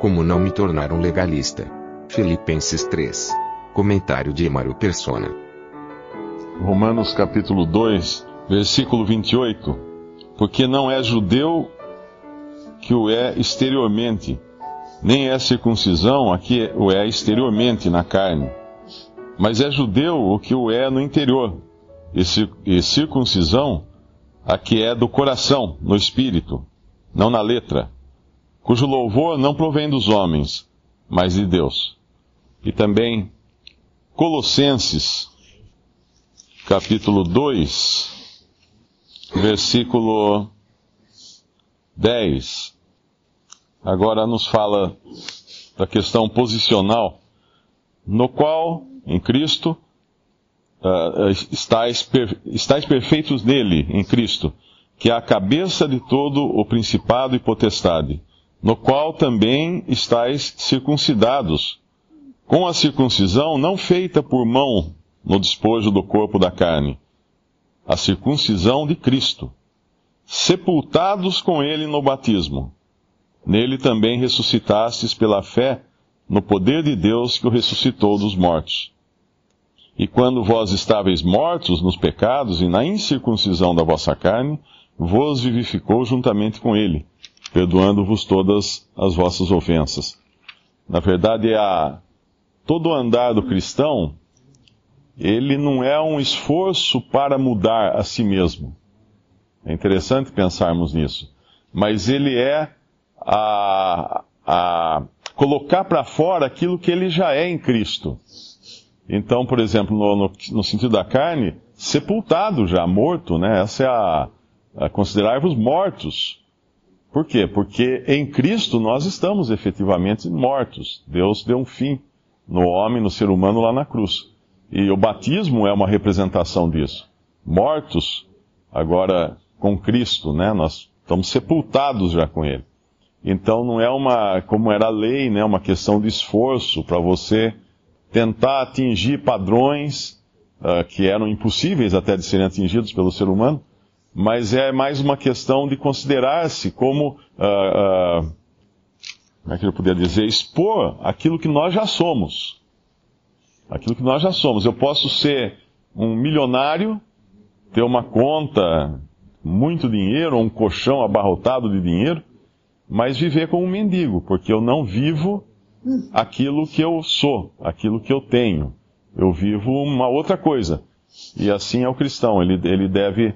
Como não me tornar um legalista? Filipenses 3. Comentário de Emaro Persona. Romanos capítulo 2, versículo 28. Porque não é judeu que o é exteriormente, nem é circuncisão a que o é exteriormente na carne, mas é judeu o que o é no interior, e circuncisão a que é do coração, no espírito, não na letra, cujo louvor não provém dos homens, mas de Deus. E também Colossenses, capítulo 2, versículo 10. Agora nos fala da questão posicional, no qual, em Cristo, uh, estáis, per, estáis perfeitos nele, em Cristo, que é a cabeça de todo o principado e potestade, no qual também estáis circuncidados, com a circuncisão não feita por mão no despojo do corpo da carne, a circuncisão de Cristo, sepultados com ele no batismo. Nele também ressuscitastes pela fé no poder de Deus que o ressuscitou dos mortos e quando vós estáveis mortos nos pecados e na incircuncisão da vossa carne, vos vivificou juntamente com ele, perdoando-vos todas as vossas ofensas. Na verdade, a, todo o andar do cristão, ele não é um esforço para mudar a si mesmo. É interessante pensarmos nisso. Mas ele é a, a colocar para fora aquilo que ele já é em Cristo. Então, por exemplo, no, no, no, sentido da carne, sepultado já, morto, né? Essa é a, a considerar-vos mortos. Por quê? Porque em Cristo nós estamos efetivamente mortos. Deus deu um fim no homem, no ser humano lá na cruz. E o batismo é uma representação disso. Mortos, agora com Cristo, né? Nós estamos sepultados já com Ele. Então não é uma, como era a lei, né? Uma questão de esforço para você tentar atingir padrões uh, que eram impossíveis até de serem atingidos pelo ser humano, mas é mais uma questão de considerar-se como, uh, uh, como é que eu poderia dizer, expor aquilo que nós já somos. Aquilo que nós já somos. Eu posso ser um milionário, ter uma conta, muito dinheiro, um colchão abarrotado de dinheiro, mas viver como um mendigo, porque eu não vivo aquilo que eu sou, aquilo que eu tenho. Eu vivo uma outra coisa. E assim é o cristão, ele, ele deve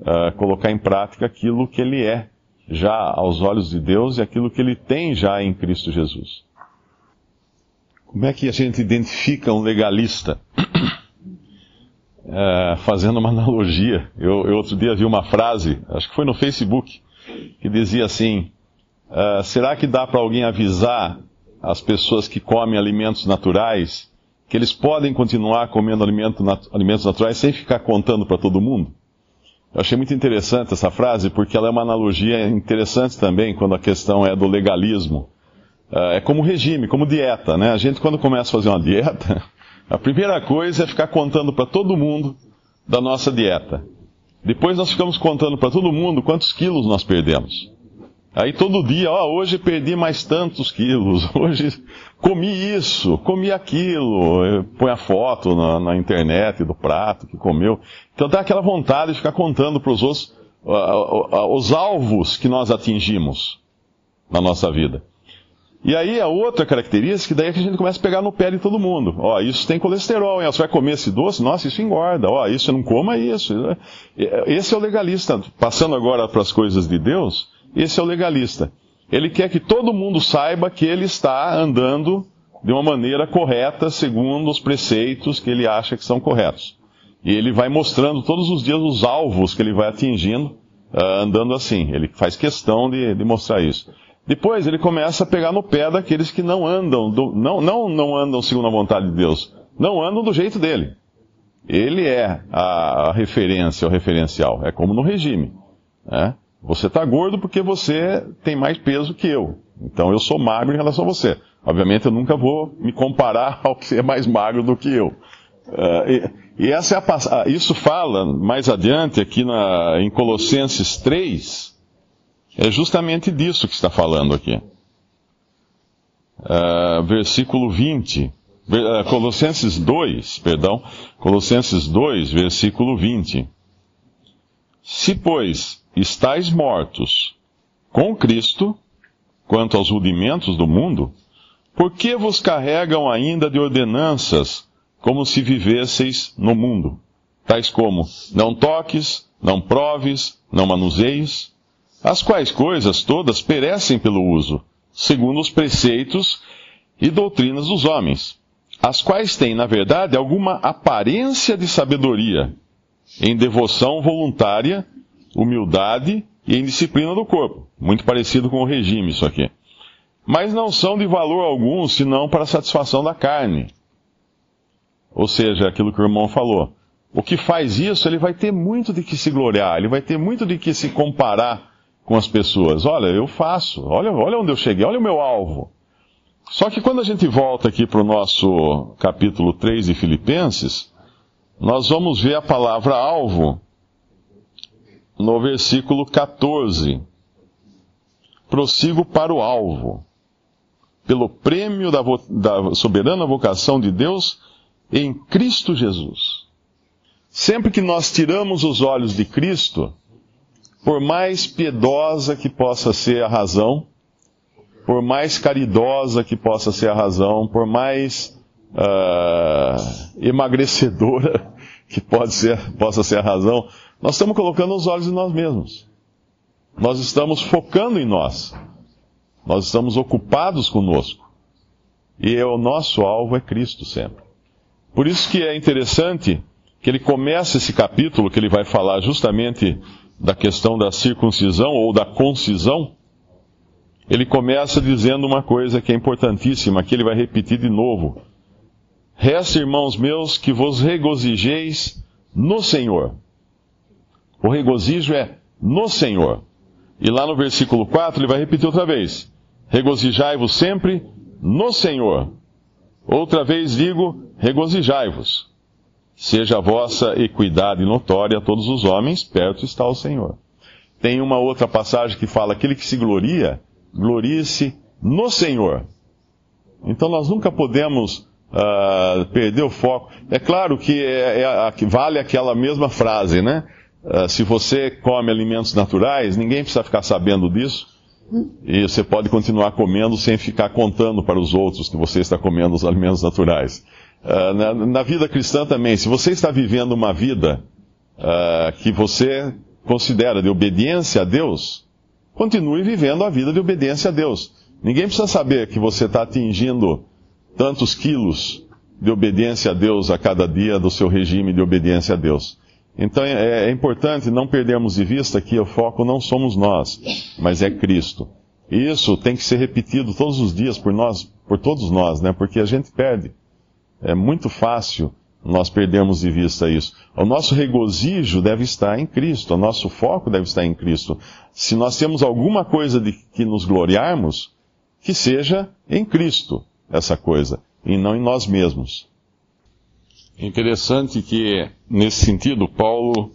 uh, colocar em prática aquilo que ele é, já aos olhos de Deus, e aquilo que ele tem já em Cristo Jesus. Como é que a gente identifica um legalista? Uh, fazendo uma analogia, eu, eu, outro dia vi uma frase, acho que foi no Facebook, que dizia assim: uh, será que dá para alguém avisar as pessoas que comem alimentos naturais, que eles podem continuar comendo alimento, nat alimentos naturais sem ficar contando para todo mundo? Eu achei muito interessante essa frase, porque ela é uma analogia interessante também quando a questão é do legalismo. Uh, é como regime, como dieta, né? A gente quando começa a fazer uma dieta, a primeira coisa é ficar contando para todo mundo da nossa dieta. Depois nós ficamos contando para todo mundo quantos quilos nós perdemos. Aí todo dia, ó, hoje perdi mais tantos quilos, hoje comi isso, comi aquilo, põe a foto na, na, internet do prato que comeu. Então dá aquela vontade de ficar contando para os outros uh, uh, uh, os alvos que nós atingimos na nossa vida. E aí a outra característica, daí é que a gente começa a pegar no pé de todo mundo. Ó, isso tem colesterol, hein? Você vai comer esse doce? Nossa, isso engorda. Ó, isso não coma isso. Esse é o legalista. Passando agora para as coisas de Deus, esse é o legalista. Ele quer que todo mundo saiba que ele está andando de uma maneira correta, segundo os preceitos que ele acha que são corretos. E ele vai mostrando todos os dias os alvos que ele vai atingindo uh, andando assim. Ele faz questão de, de, mostrar isso. Depois ele começa a pegar no pé daqueles que não andam, do, não, não, não andam segundo a vontade de Deus, não andam do jeito dele. Ele é a, a referência, o referencial. É como no regime. Né? Você está gordo porque você tem mais peso que eu. Então eu sou magro em relação a você. Obviamente eu nunca vou me comparar ao que é mais magro do que eu. Uh, e, e, é a, isso fala mais adiante aqui na, em Colossenses 3, é justamente disso que está falando aqui. Uh, versículo 20. Uh, Colossenses 2, perdão. Colossenses 2, versículo 20. Se, pois, estáis mortos com Cristo, quanto aos rudimentos do mundo, por que vos carregam ainda de ordenanças, como se vivesseis no mundo? Tais como, não toques, não proves, não manuseis, as quais coisas todas perecem pelo uso, segundo os preceitos e doutrinas dos homens, as quais têm, na verdade, alguma aparência de sabedoria, em devoção voluntária, humildade e em disciplina do corpo. Muito parecido com o regime, isso aqui mas não são de valor algum senão para a satisfação da carne. Ou seja, aquilo que o irmão falou. O que faz isso, ele vai ter muito de que se gloriar, ele vai ter muito de que se comparar com as pessoas. Olha, eu faço, olha, olha onde eu cheguei, olha o meu alvo. Só que quando a gente volta aqui para o nosso capítulo 3 de Filipenses, nós vamos ver a palavra alvo no versículo 14. Prossigo para o alvo pelo prêmio da, da soberana vocação de Deus em Cristo Jesus. Sempre que nós tiramos os olhos de Cristo, por mais piedosa que possa ser a razão, por mais caridosa que possa ser a razão, por mais uh, emagrecedora que pode ser, possa ser a razão, nós estamos colocando os olhos em nós mesmos. Nós estamos focando em nós. Nós estamos ocupados conosco. E o nosso alvo é Cristo sempre. Por isso que é interessante que ele começa esse capítulo, que ele vai falar justamente da questão da circuncisão ou da concisão. Ele começa dizendo uma coisa que é importantíssima, que ele vai repetir de novo. Resta, irmãos meus, que vos regozijeis no Senhor. O regozijo é no Senhor. E lá no versículo 4 ele vai repetir outra vez. Regozijai-vos sempre no Senhor. Outra vez digo, regozijai-vos. Seja a vossa equidade notória a todos os homens, perto está o Senhor. Tem uma outra passagem que fala: aquele que se gloria, glorie-se no Senhor. Então nós nunca podemos uh, perder o foco. É claro que é, é, vale aquela mesma frase, né? Uh, se você come alimentos naturais, ninguém precisa ficar sabendo disso. E você pode continuar comendo sem ficar contando para os outros que você está comendo os alimentos naturais. Uh, na, na, vida cristã também, se você está vivendo uma vida que você considera de obediência a Deus, continue vivendo a vida de obediência a Deus. Ninguém precisa saber que você está atingindo tantos quilos de obediência a Deus a cada dia do seu regime de obediência a Deus. Então é, é, importante não perdermos de vista que o foco não somos nós, mas é Cristo. E isso tem que ser repetido todos os dias por nós, por todos nós, né? Porque a gente perde. É muito fácil nós perdermos de vista isso. O nosso regozijo deve estar em Cristo, o nosso foco deve estar em Cristo. Se nós temos alguma coisa de que nos gloriarmos, que seja em Cristo essa coisa, e não em nós mesmos. Interessante que, nesse sentido, Paulo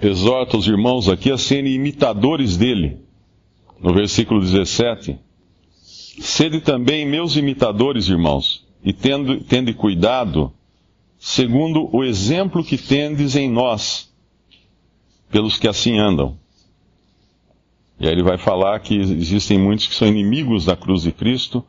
exorta os irmãos aqui a serem imitadores dele. No versículo 17: Sede também meus imitadores, irmãos, e tendo, tende cuidado, segundo o exemplo que tendes em nós, pelos que assim andam. E aí ele vai falar que existem muitos que são inimigos da cruz de Cristo,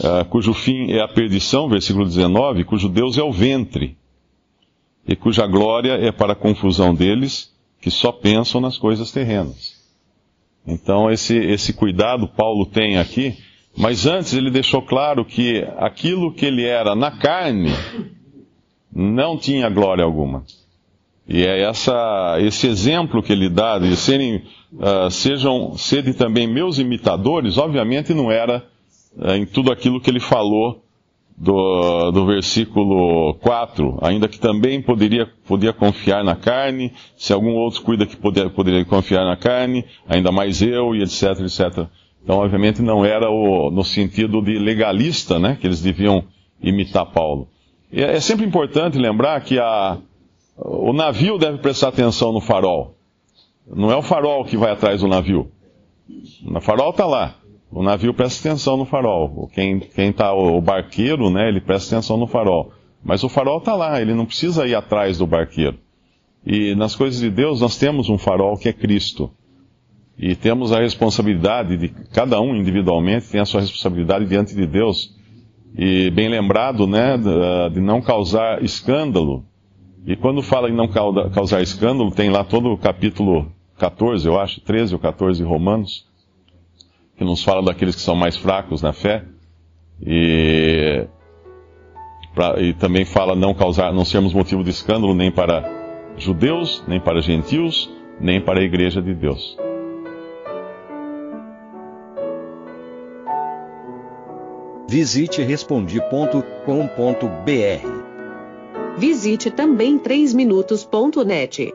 uh, cujo fim é a perdição, versículo 19, cujo Deus é o ventre, e cuja glória é para a confusão deles que só pensam nas coisas terrenas. Então, esse, esse cuidado Paulo tem aqui, mas antes ele deixou claro que aquilo que ele era na carne não tinha glória alguma. E é essa, esse exemplo que ele dá de serem, uh, sejam, serem também meus imitadores, obviamente não era em tudo aquilo que ele falou do, do versículo 4, ainda que também poderia, podia confiar na carne, se algum outro cuida que poder, poderia confiar na carne, ainda mais eu, e etc, etc. Então, obviamente, não era o, no sentido de legalista, né, que eles deviam imitar Paulo. E é, é sempre importante lembrar que a, o navio deve prestar atenção no farol. Não é o farol que vai atrás do navio. O farol está lá. O navio presta atenção no farol. Quem, quem tá, o barqueiro, né, ele presta atenção no farol. Mas o farol está lá, ele não precisa ir atrás do barqueiro. E nas coisas de Deus nós temos um farol que é Cristo. E temos a responsabilidade de, cada um individualmente tem a sua responsabilidade diante de Deus. E bem lembrado, né, de não causar escândalo. E quando fala em não causar escândalo, tem lá todo o capítulo 14, eu acho, 13 ou 14 de Romanos, que nos fala daqueles que são mais fracos na fé. E, pra, e também fala não causar, não sermos motivo de escândalo nem para judeus, nem para gentios, nem para a igreja de Deus. Visite respondi.com.br. Visite também 3minutos.net.